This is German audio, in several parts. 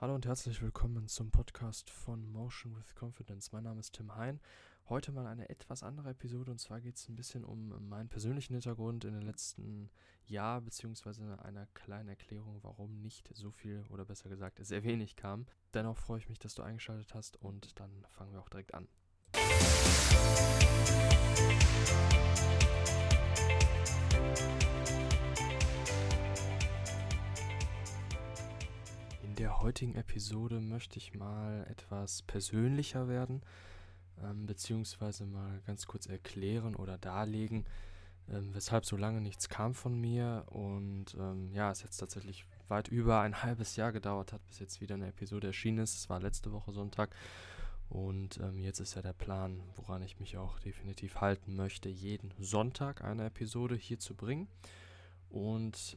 Hallo und herzlich willkommen zum Podcast von Motion with Confidence. Mein Name ist Tim Hein. Heute mal eine etwas andere Episode und zwar geht es ein bisschen um meinen persönlichen Hintergrund in den letzten Jahr beziehungsweise einer kleinen Erklärung, warum nicht so viel oder besser gesagt sehr wenig kam. Dennoch freue ich mich, dass du eingeschaltet hast und dann fangen wir auch direkt an. Der heutigen Episode möchte ich mal etwas persönlicher werden, ähm, beziehungsweise mal ganz kurz erklären oder darlegen, ähm, weshalb so lange nichts kam von mir. Und ähm, ja, es jetzt tatsächlich weit über ein halbes Jahr gedauert hat, bis jetzt wieder eine Episode erschienen ist. Es war letzte Woche Sonntag. Und ähm, jetzt ist ja der Plan, woran ich mich auch definitiv halten möchte, jeden Sonntag eine Episode hier zu bringen. Und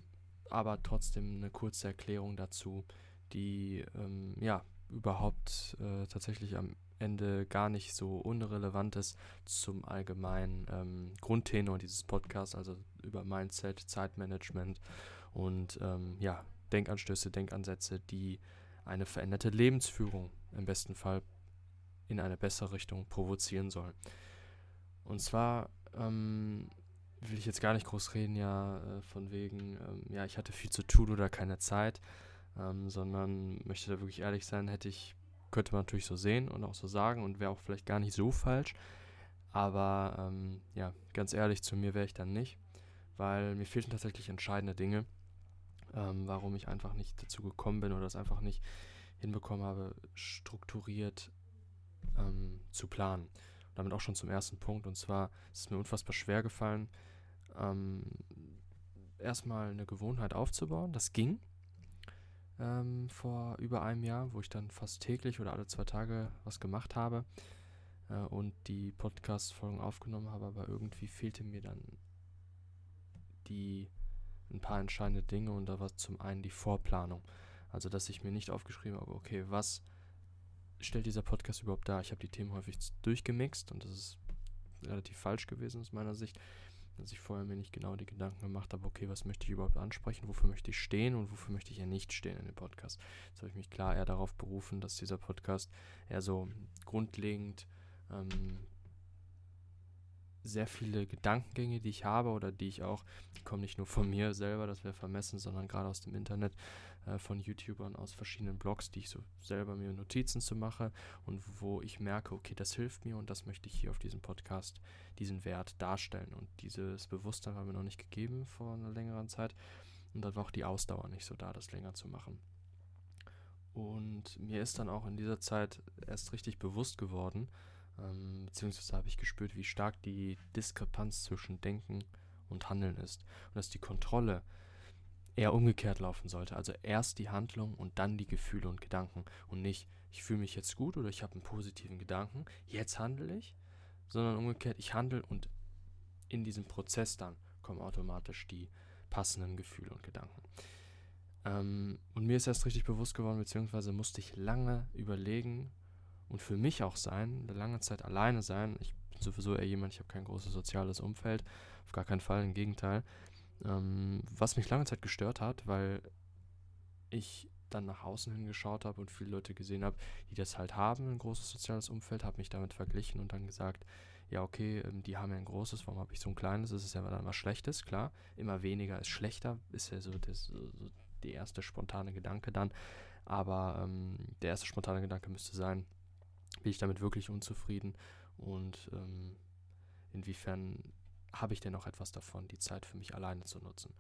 aber trotzdem eine kurze Erklärung dazu, die ähm, ja überhaupt äh, tatsächlich am Ende gar nicht so unrelevant ist zum allgemeinen ähm, Grundtenor dieses Podcasts, also über Mindset, Zeitmanagement und ähm, ja, Denkanstöße, Denkansätze, die eine veränderte Lebensführung im besten Fall in eine bessere Richtung provozieren sollen. Und zwar ähm, will ich jetzt gar nicht groß reden, ja, äh, von wegen, ähm, ja, ich hatte viel zu tun oder keine Zeit ähm, sondern möchte da wirklich ehrlich sein, hätte ich, könnte man natürlich so sehen und auch so sagen und wäre auch vielleicht gar nicht so falsch. Aber ähm, ja, ganz ehrlich, zu mir wäre ich dann nicht, weil mir fehlten tatsächlich entscheidende Dinge, ähm, warum ich einfach nicht dazu gekommen bin oder das einfach nicht hinbekommen habe, strukturiert ähm, zu planen. Und damit auch schon zum ersten Punkt, und zwar ist es mir unfassbar schwer gefallen, ähm, erstmal eine Gewohnheit aufzubauen. Das ging, ähm, vor über einem Jahr, wo ich dann fast täglich oder alle zwei Tage was gemacht habe äh, und die Podcast-Folgen aufgenommen habe, aber irgendwie fehlte mir dann die ein paar entscheidende Dinge und da war zum einen die Vorplanung. Also, dass ich mir nicht aufgeschrieben habe, okay, was stellt dieser Podcast überhaupt dar? Ich habe die Themen häufig durchgemixt und das ist relativ falsch gewesen aus meiner Sicht dass ich vorher mir nicht genau die Gedanken gemacht habe, okay, was möchte ich überhaupt ansprechen, wofür möchte ich stehen und wofür möchte ich ja nicht stehen in dem Podcast. Jetzt habe ich mich klar eher darauf berufen, dass dieser Podcast eher so grundlegend ähm, sehr viele Gedankengänge, die ich habe oder die ich auch, die kommen nicht nur von mir selber, das wäre vermessen, sondern gerade aus dem Internet, äh, von YouTubern aus verschiedenen Blogs, die ich so selber mir Notizen zu mache und wo ich merke, okay, das hilft mir und das möchte ich hier auf diesem Podcast, diesen Wert darstellen. Und dieses Bewusstsein war mir noch nicht gegeben vor einer längeren Zeit und da war auch die Ausdauer nicht so da, das länger zu machen. Und mir ist dann auch in dieser Zeit erst richtig bewusst geworden, ähm, beziehungsweise habe ich gespürt, wie stark die Diskrepanz zwischen Denken und Handeln ist. Und dass die Kontrolle eher umgekehrt laufen sollte. Also erst die Handlung und dann die Gefühle und Gedanken. Und nicht, ich fühle mich jetzt gut oder ich habe einen positiven Gedanken, jetzt handle ich, sondern umgekehrt, ich handle und in diesem Prozess dann kommen automatisch die passenden Gefühle und Gedanken. Ähm, und mir ist erst richtig bewusst geworden, beziehungsweise musste ich lange überlegen, und für mich auch sein, eine lange Zeit alleine sein. Ich bin sowieso eher jemand, ich habe kein großes soziales Umfeld, auf gar keinen Fall, im Gegenteil. Ähm, was mich lange Zeit gestört hat, weil ich dann nach außen hingeschaut habe und viele Leute gesehen habe, die das halt haben, ein großes soziales Umfeld, habe mich damit verglichen und dann gesagt, ja, okay, ähm, die haben ja ein großes, warum habe ich so ein kleines? Das ist ja dann was Schlechtes, klar. Immer weniger ist schlechter, ist ja so, das, so, so der erste spontane Gedanke dann. Aber ähm, der erste spontane Gedanke müsste sein, bin ich damit wirklich unzufrieden und ähm, inwiefern habe ich denn noch etwas davon, die Zeit für mich alleine zu nutzen.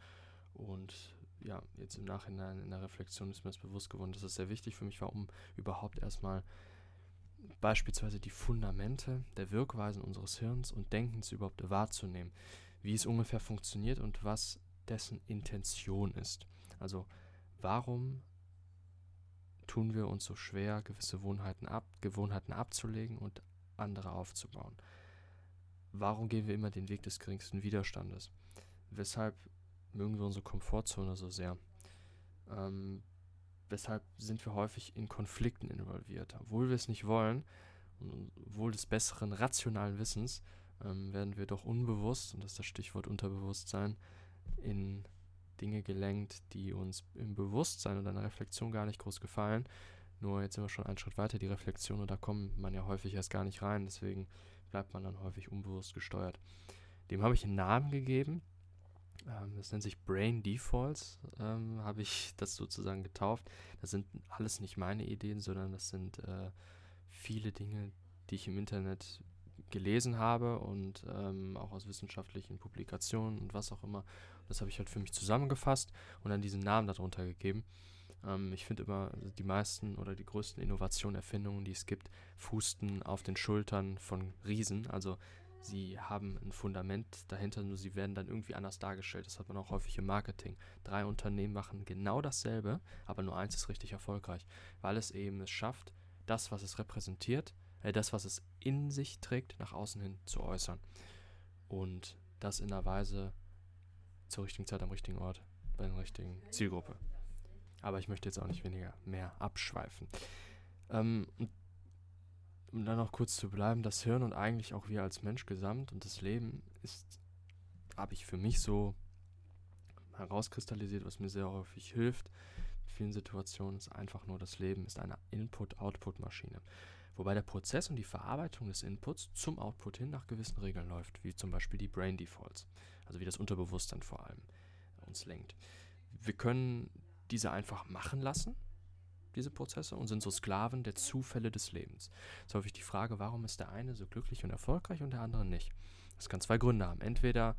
Und ja, jetzt im Nachhinein in der Reflexion ist mir das bewusst geworden, dass es sehr wichtig für mich war, um überhaupt erstmal beispielsweise die Fundamente der Wirkweisen unseres Hirns und Denkens überhaupt wahrzunehmen, wie es ungefähr funktioniert und was dessen Intention ist. Also warum tun wir uns so schwer, gewisse Gewohnheiten, ab, Gewohnheiten abzulegen und andere aufzubauen? Warum gehen wir immer den Weg des geringsten Widerstandes? Weshalb mögen wir unsere Komfortzone so sehr? Ähm, weshalb sind wir häufig in Konflikten involviert? Obwohl wir es nicht wollen und wohl des besseren rationalen Wissens, ähm, werden wir doch unbewusst, und das ist das Stichwort Unterbewusstsein, in Dinge gelenkt, die uns im Bewusstsein oder in der Reflexion gar nicht groß gefallen. Nur jetzt sind wir schon einen Schritt weiter, die Reflexion, und da kommt man ja häufig erst gar nicht rein, deswegen bleibt man dann häufig unbewusst gesteuert. Dem habe ich einen Namen gegeben. Ähm, das nennt sich Brain Defaults, ähm, habe ich das sozusagen getauft. Das sind alles nicht meine Ideen, sondern das sind äh, viele Dinge, die ich im Internet gelesen habe und ähm, auch aus wissenschaftlichen Publikationen und was auch immer. Das habe ich halt für mich zusammengefasst und dann diesen Namen darunter gegeben. Ähm, ich finde immer, also die meisten oder die größten Innovationen, Erfindungen, die es gibt, fußten auf den Schultern von Riesen. Also sie haben ein Fundament dahinter, nur sie werden dann irgendwie anders dargestellt. Das hat man auch häufig im Marketing. Drei Unternehmen machen genau dasselbe, aber nur eins ist richtig erfolgreich, weil es eben es schafft, das, was es repräsentiert, äh, das, was es in sich trägt, nach außen hin zu äußern. Und das in einer Weise zur richtigen Zeit am richtigen Ort, bei der richtigen Zielgruppe. Aber ich möchte jetzt auch nicht weniger mehr abschweifen. Ähm, um dann noch kurz zu bleiben, das Hirn und eigentlich auch wir als Mensch gesamt und das Leben ist, habe ich für mich so herauskristallisiert, was mir sehr häufig hilft. In vielen Situationen ist einfach nur das Leben ist eine Input-Output-Maschine wobei der Prozess und die Verarbeitung des Inputs zum Output hin nach gewissen Regeln läuft, wie zum Beispiel die Brain Defaults, also wie das Unterbewusstsein vor allem uns lenkt. Wir können diese einfach machen lassen, diese Prozesse, und sind so Sklaven der Zufälle des Lebens. Es ist häufig die Frage, warum ist der eine so glücklich und erfolgreich und der andere nicht? Das kann zwei Gründe haben. Entweder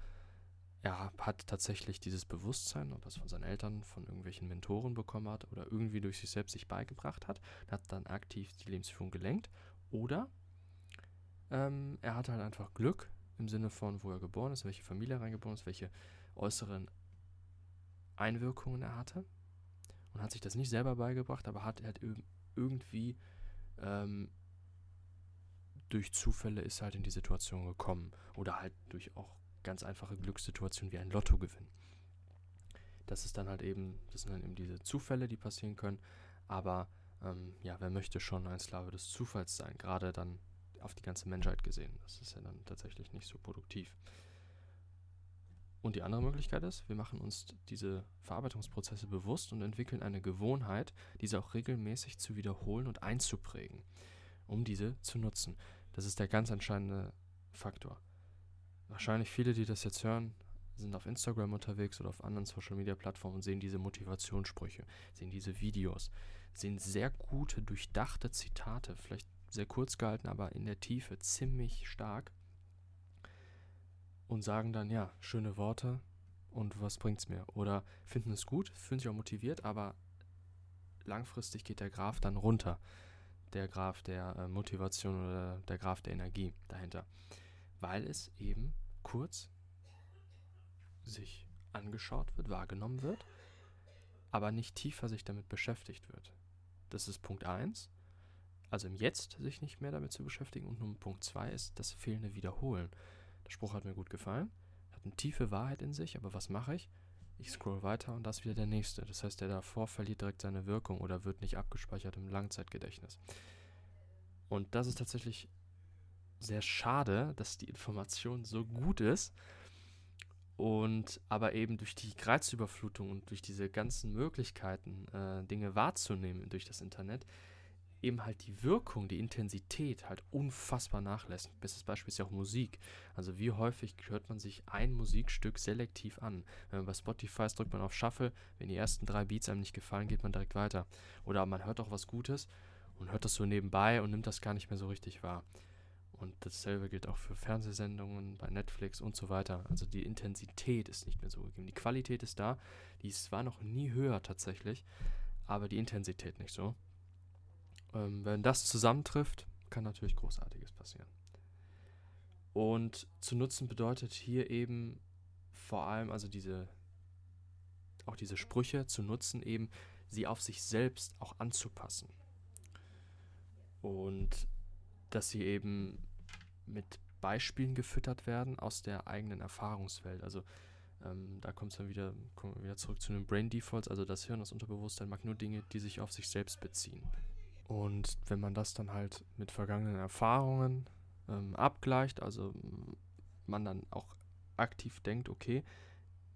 er hat tatsächlich dieses Bewusstsein, ob er es von seinen Eltern, von irgendwelchen Mentoren bekommen hat oder irgendwie durch sich selbst sich beigebracht hat, hat dann aktiv die Lebensführung gelenkt. Oder ähm, er hat halt einfach Glück im Sinne von, wo er geboren ist, welche Familie reingeboren ist, welche äußeren Einwirkungen er hatte und hat sich das nicht selber beigebracht, aber hat halt irgendwie ähm, durch Zufälle ist halt in die Situation gekommen oder halt durch auch ganz einfache Glückssituation wie ein Lottogewinn. Das ist dann halt eben, das sind dann eben diese Zufälle, die passieren können. Aber ähm, ja, wer möchte schon ein Sklave des Zufalls sein? Gerade dann auf die ganze Menschheit gesehen. Das ist ja dann tatsächlich nicht so produktiv. Und die andere Möglichkeit ist, wir machen uns diese Verarbeitungsprozesse bewusst und entwickeln eine Gewohnheit, diese auch regelmäßig zu wiederholen und einzuprägen, um diese zu nutzen. Das ist der ganz entscheidende Faktor wahrscheinlich viele, die das jetzt hören, sind auf Instagram unterwegs oder auf anderen Social Media Plattformen und sehen diese Motivationssprüche, sehen diese Videos, sehen sehr gute, durchdachte Zitate, vielleicht sehr kurz gehalten, aber in der Tiefe ziemlich stark und sagen dann, ja, schöne Worte und was bringt's mir? Oder finden es gut, fühlen sich auch motiviert, aber langfristig geht der Graph dann runter. Der Graph der äh, Motivation oder der Graph der Energie dahinter weil es eben kurz sich angeschaut wird, wahrgenommen wird, aber nicht tiefer sich damit beschäftigt wird. Das ist Punkt 1. Also im Jetzt sich nicht mehr damit zu beschäftigen. Und nun Punkt 2 ist das fehlende Wiederholen. Der Spruch hat mir gut gefallen, hat eine tiefe Wahrheit in sich, aber was mache ich? Ich scroll weiter und das ist wieder der nächste. Das heißt, der davor verliert direkt seine Wirkung oder wird nicht abgespeichert im Langzeitgedächtnis. Und das ist tatsächlich sehr schade, dass die Information so gut ist und aber eben durch die Reizüberflutung und durch diese ganzen Möglichkeiten, äh, Dinge wahrzunehmen durch das Internet, eben halt die Wirkung, die Intensität halt unfassbar nachlässt. Bestes Beispiel ist ja auch Musik. Also wie häufig hört man sich ein Musikstück selektiv an? Wenn man bei Spotify ist, drückt man auf Shuffle, wenn die ersten drei Beats einem nicht gefallen, geht man direkt weiter. Oder man hört auch was Gutes und hört das so nebenbei und nimmt das gar nicht mehr so richtig wahr. Und dasselbe gilt auch für Fernsehsendungen bei Netflix und so weiter. Also die Intensität ist nicht mehr so gegeben. Die Qualität ist da. Die war noch nie höher tatsächlich, aber die Intensität nicht so. Ähm, wenn das zusammentrifft, kann natürlich Großartiges passieren. Und zu nutzen bedeutet hier eben vor allem, also diese, auch diese Sprüche zu nutzen, eben sie auf sich selbst auch anzupassen. Und dass sie eben mit Beispielen gefüttert werden aus der eigenen Erfahrungswelt. Also ähm, da kommt es dann wieder, kommen wir wieder zurück zu den Brain Defaults. Also das Hirn, das Unterbewusstsein mag nur Dinge, die sich auf sich selbst beziehen. Und wenn man das dann halt mit vergangenen Erfahrungen ähm, abgleicht, also man dann auch aktiv denkt, okay,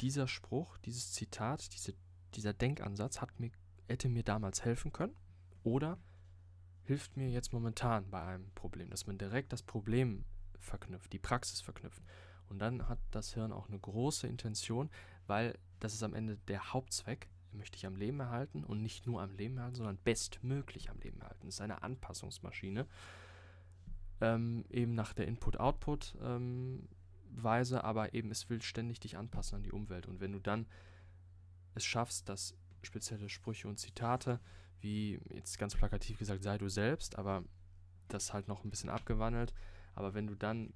dieser Spruch, dieses Zitat, diese, dieser Denkansatz hat mir, hätte mir damals helfen können oder hilft mir jetzt momentan bei einem Problem, dass man direkt das Problem verknüpft, die Praxis verknüpft. Und dann hat das Hirn auch eine große Intention, weil das ist am Ende der Hauptzweck, möchte ich am Leben erhalten und nicht nur am Leben erhalten, sondern bestmöglich am Leben erhalten. Das ist eine Anpassungsmaschine, ähm, eben nach der Input-Output-Weise, ähm, aber eben es will ständig dich anpassen an die Umwelt. Und wenn du dann es schaffst, dass spezielle Sprüche und Zitate, wie jetzt ganz plakativ gesagt, sei du selbst, aber das halt noch ein bisschen abgewandelt, aber wenn du dann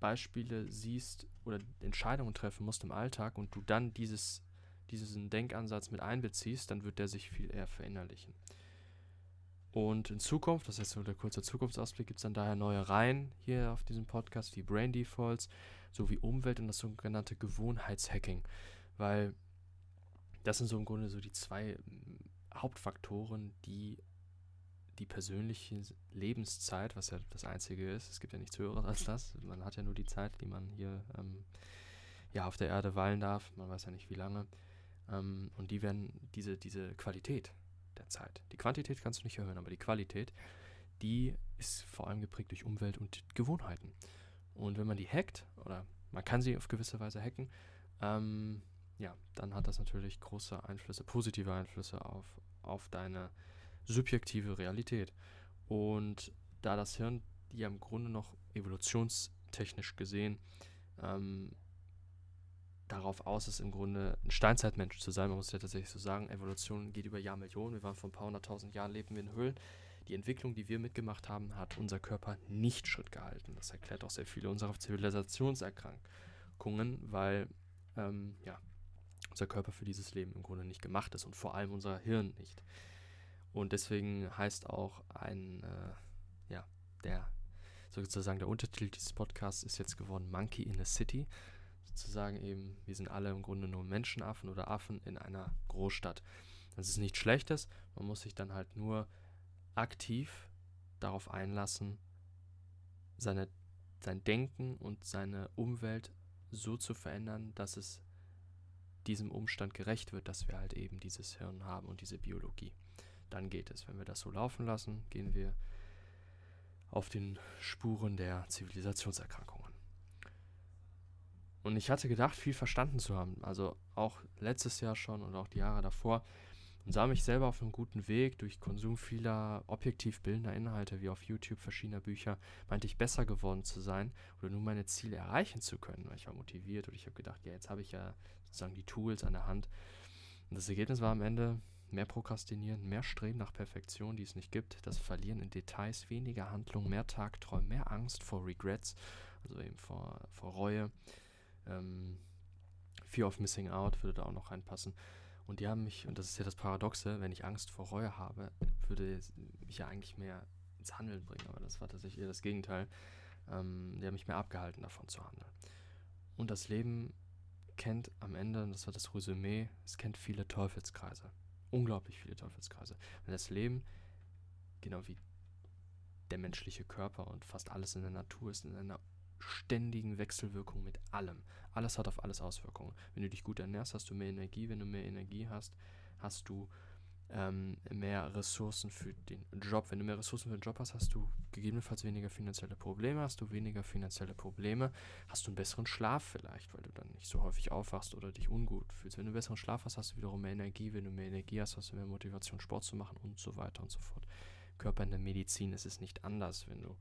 Beispiele siehst oder Entscheidungen treffen musst im Alltag und du dann dieses, diesen Denkansatz mit einbeziehst, dann wird der sich viel eher verinnerlichen. Und in Zukunft, das ist so der kurze Zukunftsausblick, gibt es dann daher neue Reihen hier auf diesem Podcast, wie Brain Defaults, sowie Umwelt und das sogenannte Gewohnheitshacking. Weil das sind so im Grunde so die zwei Hauptfaktoren, die die persönliche Lebenszeit, was ja das Einzige ist, es gibt ja nichts Höheres als das, man hat ja nur die Zeit, die man hier ähm, ja, auf der Erde weilen darf, man weiß ja nicht wie lange, ähm, und die werden, diese, diese Qualität, der Zeit. Die Quantität kannst du nicht erhöhen, aber die Qualität, die ist vor allem geprägt durch Umwelt und Gewohnheiten. Und wenn man die hackt, oder man kann sie auf gewisse Weise hacken, ähm, ja, dann hat das natürlich große Einflüsse, positive Einflüsse auf, auf deine subjektive Realität. Und da das Hirn ja im Grunde noch evolutionstechnisch gesehen ähm, darauf aus ist, im Grunde ein Steinzeitmensch zu sein. Man muss ja tatsächlich so sagen, Evolution geht über Jahrmillionen. Wir waren vor ein paar hunderttausend Jahren, leben wir in Höhlen. Die Entwicklung, die wir mitgemacht haben, hat unser Körper nicht Schritt gehalten. Das erklärt auch sehr viele unserer Zivilisationserkrankungen, weil ähm, ja, unser Körper für dieses Leben im Grunde nicht gemacht ist und vor allem unser Hirn nicht. Und deswegen heißt auch ein, äh, ja, der sozusagen der Untertitel dieses Podcasts ist jetzt geworden Monkey in a City sozusagen eben, wir sind alle im Grunde nur Menschenaffen oder Affen in einer Großstadt. Das ist nichts Schlechtes, man muss sich dann halt nur aktiv darauf einlassen, seine, sein Denken und seine Umwelt so zu verändern, dass es diesem Umstand gerecht wird, dass wir halt eben dieses Hirn haben und diese Biologie. Dann geht es. Wenn wir das so laufen lassen, gehen wir auf den Spuren der Zivilisationserkrankungen. Und ich hatte gedacht, viel verstanden zu haben. Also auch letztes Jahr schon und auch die Jahre davor. Und sah mich selber auf einem guten Weg durch Konsum vieler objektiv bildender Inhalte, wie auf YouTube verschiedener Bücher, meinte ich besser geworden zu sein oder nur meine Ziele erreichen zu können. Weil ich war motiviert und ich habe gedacht, ja, jetzt habe ich ja sozusagen die Tools an der Hand. Und das Ergebnis war am Ende mehr Prokrastinieren, mehr Streben nach Perfektion, die es nicht gibt, das Verlieren in Details, weniger Handlung, mehr Tagträumen, mehr Angst vor Regrets, also eben vor, vor Reue ähm, Fear of Missing Out würde da auch noch reinpassen. Und die haben mich, und das ist ja das Paradoxe, wenn ich Angst vor Reue habe, würde mich ja eigentlich mehr ins Handeln bringen. Aber das war tatsächlich eher das Gegenteil. Ähm, die haben mich mehr abgehalten, davon zu handeln. Und das Leben kennt am Ende, und das war das Resümee, es kennt viele Teufelskreise. Unglaublich viele Teufelskreise. Und das Leben, genau wie der menschliche Körper und fast alles in der Natur, ist in einer ständigen Wechselwirkung mit allem. Alles hat auf alles Auswirkungen. Wenn du dich gut ernährst, hast du mehr Energie. Wenn du mehr Energie hast, hast du ähm, mehr Ressourcen für den Job. Wenn du mehr Ressourcen für den Job hast, hast du gegebenenfalls weniger finanzielle Probleme. Hast du weniger finanzielle Probleme, hast du einen besseren Schlaf vielleicht, weil du dann nicht so häufig aufwachst oder dich ungut fühlst. Wenn du besseren Schlaf hast, hast du wiederum mehr Energie. Wenn du mehr Energie hast, hast du mehr Motivation, Sport zu machen und so weiter und so fort. Körper in der Medizin ist es nicht anders. Wenn du,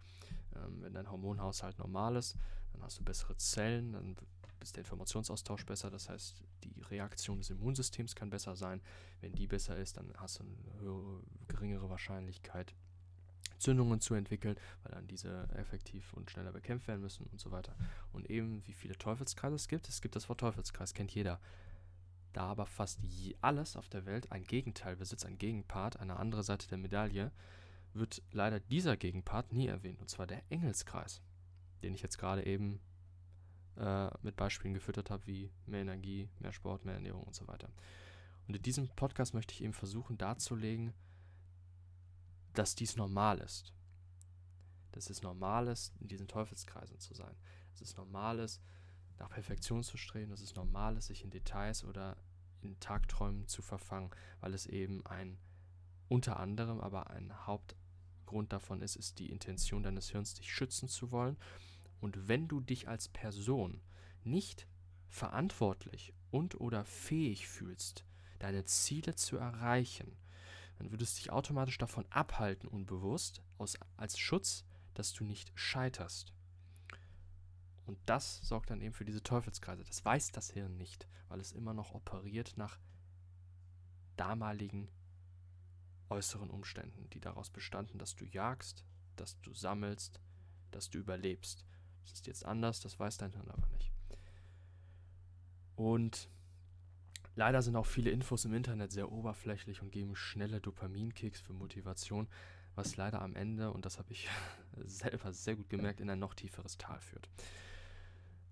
ähm, wenn dein Hormonhaushalt normal ist, dann hast du bessere Zellen, dann ist der Informationsaustausch besser, das heißt, die Reaktion des Immunsystems kann besser sein. Wenn die besser ist, dann hast du eine höhere, geringere Wahrscheinlichkeit, Zündungen zu entwickeln, weil dann diese effektiv und schneller bekämpft werden müssen und so weiter. Und eben, wie viele Teufelskreise es gibt, es gibt das Wort Teufelskreis, kennt jeder. Da aber fast alles auf der Welt ein Gegenteil besitzt, ein Gegenpart, eine andere Seite der Medaille, wird leider dieser Gegenpart nie erwähnt, und zwar der Engelskreis, den ich jetzt gerade eben äh, mit Beispielen gefüttert habe, wie mehr Energie, mehr Sport, mehr Ernährung und so weiter. Und in diesem Podcast möchte ich eben versuchen darzulegen, dass dies normal ist. Dass es normal ist, in diesen Teufelskreisen zu sein. Dass es normal ist, nach Perfektion zu streben, dass es normal ist, sich in Details oder in Tagträumen zu verfangen, weil es eben ein unter anderem, aber ein Hauptgrund davon ist, ist die Intention deines Hirns, dich schützen zu wollen. Und wenn du dich als Person nicht verantwortlich und oder fähig fühlst, deine Ziele zu erreichen, dann würdest du dich automatisch davon abhalten, unbewusst, aus, als Schutz, dass du nicht scheiterst. Und das sorgt dann eben für diese Teufelskreise. Das weiß das Hirn nicht, weil es immer noch operiert nach damaligen äußeren Umständen, die daraus bestanden, dass du jagst, dass du sammelst, dass du überlebst. Das ist jetzt anders, das weiß dein Hirn aber nicht. Und leider sind auch viele Infos im Internet sehr oberflächlich und geben schnelle Dopaminkicks für Motivation, was leider am Ende, und das habe ich selber sehr gut gemerkt, in ein noch tieferes Tal führt.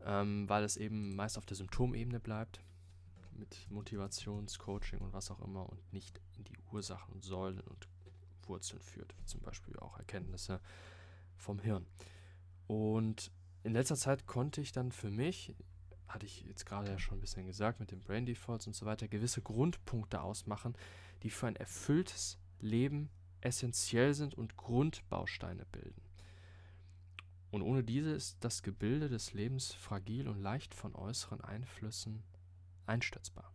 Ähm, weil es eben meist auf der Symptomebene bleibt, mit Motivationscoaching und was auch immer, und nicht in die Ursachen und Säulen und Wurzeln führt, wie zum Beispiel auch Erkenntnisse vom Hirn. Und in letzter Zeit konnte ich dann für mich hatte ich jetzt gerade ja schon ein bisschen gesagt, mit den Brain Defaults und so weiter, gewisse Grundpunkte ausmachen, die für ein erfülltes Leben essentiell sind und Grundbausteine bilden. Und ohne diese ist das Gebilde des Lebens fragil und leicht von äußeren Einflüssen einstürzbar.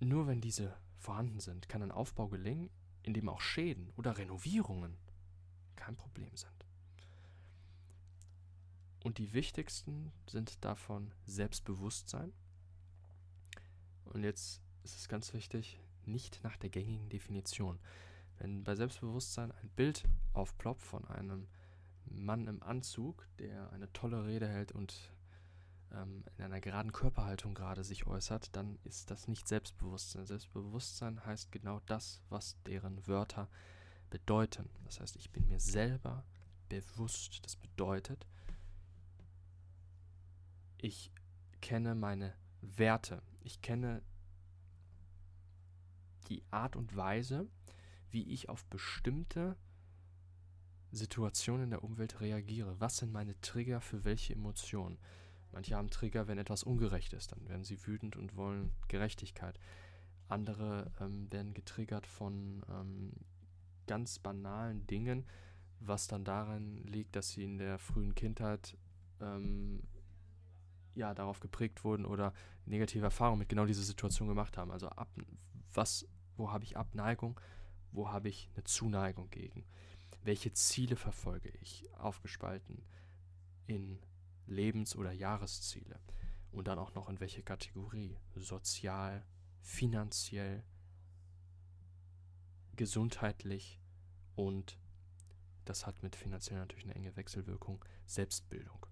Nur wenn diese vorhanden sind, kann ein Aufbau gelingen, in dem auch Schäden oder Renovierungen kein Problem sind. Und die wichtigsten sind davon Selbstbewusstsein. Und jetzt ist es ganz wichtig, nicht nach der gängigen Definition. Wenn bei Selbstbewusstsein ein Bild aufploppt von einem Mann im Anzug, der eine tolle Rede hält und ähm, in einer geraden Körperhaltung gerade sich äußert, dann ist das nicht Selbstbewusstsein. Selbstbewusstsein heißt genau das, was deren Wörter bedeuten. Das heißt, ich bin mir selber bewusst. Das bedeutet, ich kenne meine Werte. Ich kenne die Art und Weise, wie ich auf bestimmte Situationen in der Umwelt reagiere. Was sind meine Trigger für welche Emotionen? Manche haben Trigger, wenn etwas ungerecht ist, dann werden sie wütend und wollen Gerechtigkeit. Andere ähm, werden getriggert von ähm, ganz banalen Dingen, was dann darin liegt, dass sie in der frühen Kindheit ähm, ja, darauf geprägt wurden oder negative Erfahrungen mit genau dieser Situation gemacht haben. Also ab, was, wo habe ich Abneigung, wo habe ich eine Zuneigung gegen? Welche Ziele verfolge ich? Aufgespalten in Lebens- oder Jahresziele. Und dann auch noch in welche Kategorie? Sozial, finanziell, gesundheitlich und das hat mit finanziell natürlich eine enge Wechselwirkung, Selbstbildung.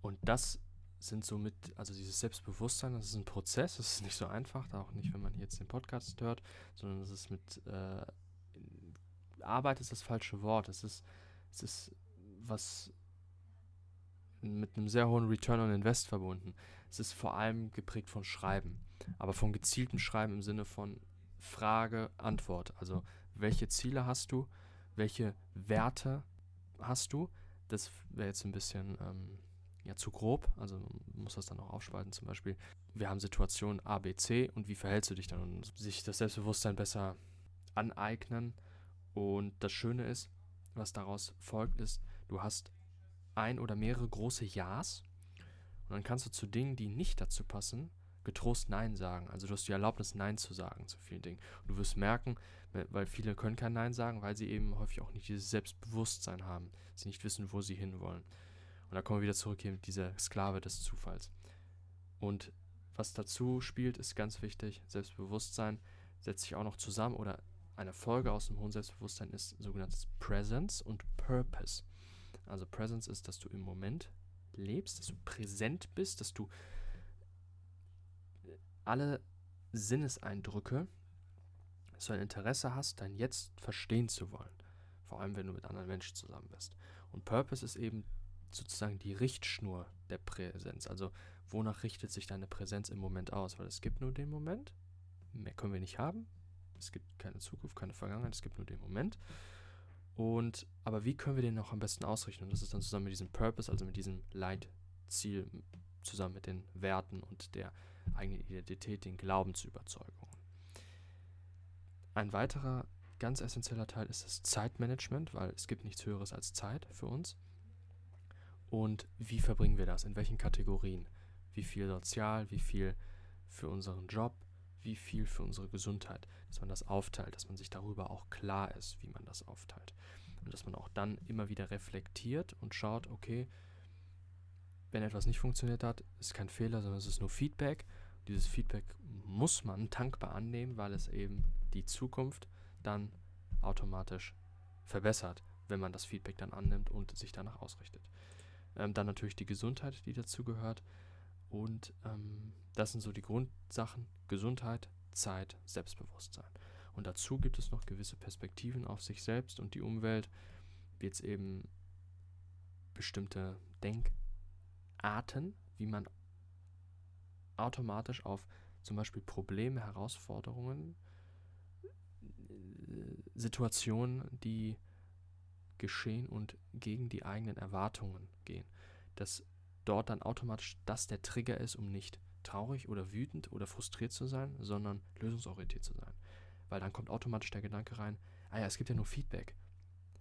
Und das sind somit, also dieses Selbstbewusstsein, das ist ein Prozess, das ist nicht so einfach, auch nicht, wenn man jetzt den Podcast hört, sondern das ist mit äh, Arbeit ist das falsche Wort. Es ist, es ist was mit einem sehr hohen Return on Invest verbunden. Es ist vor allem geprägt von Schreiben, aber von gezieltem Schreiben im Sinne von Frage, Antwort. Also welche Ziele hast du, welche Werte hast du? Das wäre jetzt ein bisschen ähm, ja zu grob, also man muss das dann auch aufspalten. Zum Beispiel, wir haben Situation A, B, C und wie verhältst du dich dann und sich das Selbstbewusstsein besser aneignen. Und das Schöne ist, was daraus folgt, ist, du hast ein oder mehrere große Ja's und dann kannst du zu Dingen, die nicht dazu passen, getrost Nein sagen. Also du hast die Erlaubnis, Nein zu sagen zu vielen Dingen. Und du wirst merken, weil viele können kein Nein sagen, weil sie eben häufig auch nicht dieses Selbstbewusstsein haben. Sie nicht wissen, wo sie hinwollen. Und da kommen wir wieder zurück hier mit dieser Sklave des Zufalls. Und was dazu spielt, ist ganz wichtig. Selbstbewusstsein setzt sich auch noch zusammen oder eine Folge aus dem hohen Selbstbewusstsein ist sogenanntes Presence und Purpose. Also Presence ist, dass du im Moment lebst, dass du präsent bist, dass du alle Sinneseindrücke, dass du ein Interesse hast, dein Jetzt verstehen zu wollen. Vor allem, wenn du mit anderen Menschen zusammen bist. Und Purpose ist eben sozusagen die Richtschnur der Präsenz. Also wonach richtet sich deine Präsenz im Moment aus? Weil es gibt nur den Moment, mehr können wir nicht haben. Es gibt keine Zukunft, keine Vergangenheit, es gibt nur den Moment. Und aber wie können wir den noch am besten ausrichten? Und das ist dann zusammen mit diesem Purpose, also mit diesem Leitziel, zusammen mit den Werten und der eigenen Identität, den Glaubensüberzeugungen. Ein weiterer ganz essentieller Teil ist das Zeitmanagement, weil es gibt nichts Höheres als Zeit für uns. Und wie verbringen wir das? In welchen Kategorien? Wie viel sozial, wie viel für unseren Job, wie viel für unsere Gesundheit? Dass man das aufteilt, dass man sich darüber auch klar ist, wie man das aufteilt. Und dass man auch dann immer wieder reflektiert und schaut, okay, wenn etwas nicht funktioniert hat, ist kein Fehler, sondern es ist nur Feedback. Dieses Feedback muss man dankbar annehmen, weil es eben die Zukunft dann automatisch verbessert, wenn man das Feedback dann annimmt und sich danach ausrichtet. Ähm, dann natürlich die Gesundheit, die dazu gehört. Und ähm, das sind so die Grundsachen. Gesundheit, Zeit, Selbstbewusstsein. Und dazu gibt es noch gewisse Perspektiven auf sich selbst und die Umwelt, wie jetzt eben bestimmte Denkarten, wie man automatisch auf zum Beispiel Probleme, Herausforderungen Situationen, die geschehen und gegen die eigenen Erwartungen gehen. Dass dort dann automatisch das der Trigger ist, um nicht traurig oder wütend oder frustriert zu sein, sondern lösungsorientiert zu sein. Weil dann kommt automatisch der Gedanke rein, ah ja, es gibt ja nur Feedback.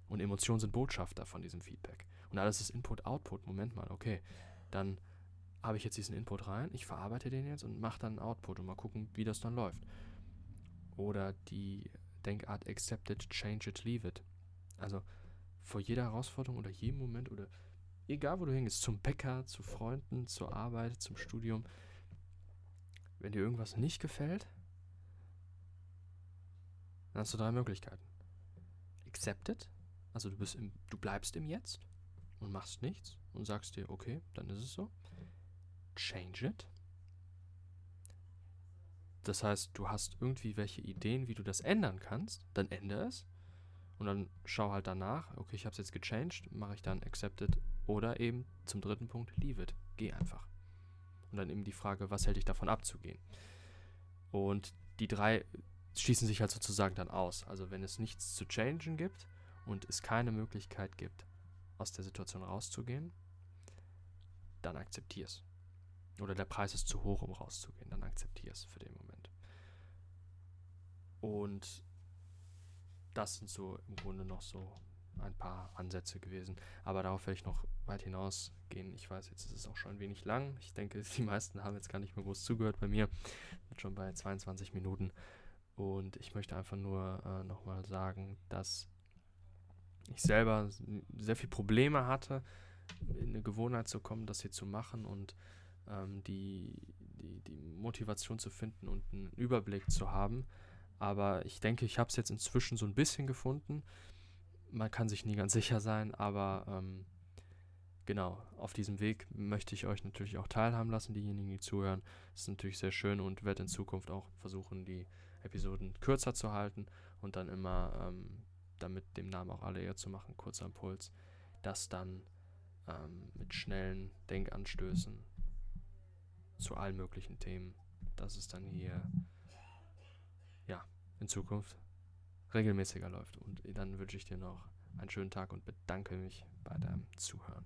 Und Emotionen sind Botschafter von diesem Feedback. Und alles ist Input-Output. Moment mal, okay. Dann habe ich jetzt diesen Input rein, ich verarbeite den jetzt und mache dann Output und mal gucken, wie das dann läuft. Oder die Denkart accept it, change it, leave it. Also vor jeder Herausforderung oder jedem Moment oder egal wo du hingehst, zum Bäcker, zu Freunden, zur Arbeit, zum Studium, wenn dir irgendwas nicht gefällt, dann hast du drei Möglichkeiten. Accept it, also du, bist im, du bleibst im Jetzt und machst nichts und sagst dir, okay, dann ist es so. Change it, das heißt, du hast irgendwie welche Ideen, wie du das ändern kannst, dann ändere es. Und dann schau halt danach, okay, ich habe es jetzt gechanged, mache ich dann accepted oder eben zum dritten Punkt, leave it. Geh einfach. Und dann eben die Frage, was hält dich davon abzugehen? Und die drei schließen sich halt sozusagen dann aus. Also wenn es nichts zu changen gibt und es keine Möglichkeit gibt, aus der Situation rauszugehen, dann akzeptier es. Oder der Preis ist zu hoch, um rauszugehen, dann akzeptier es für den Moment. Und das sind so im Grunde noch so ein paar Ansätze gewesen. Aber darauf werde ich noch weit hinausgehen. Ich weiß, jetzt ist es auch schon ein wenig lang. Ich denke, die meisten haben jetzt gar nicht mehr groß zugehört bei mir. Bin schon bei 22 Minuten. Und ich möchte einfach nur äh, nochmal sagen, dass ich selber sehr viele Probleme hatte, in eine Gewohnheit zu kommen, das hier zu machen und ähm, die, die, die Motivation zu finden und einen Überblick zu haben. Aber ich denke, ich habe es jetzt inzwischen so ein bisschen gefunden. Man kann sich nie ganz sicher sein, aber ähm, genau, auf diesem Weg möchte ich euch natürlich auch teilhaben lassen, diejenigen, die zuhören. Das ist natürlich sehr schön und werde in Zukunft auch versuchen, die Episoden kürzer zu halten und dann immer, ähm, damit dem Namen auch alle eher zu machen, kurzer Impuls, das dann ähm, mit schnellen Denkanstößen zu allen möglichen Themen, dass es dann hier ja in Zukunft regelmäßiger läuft. Und dann wünsche ich dir noch einen schönen Tag und bedanke mich bei deinem Zuhören.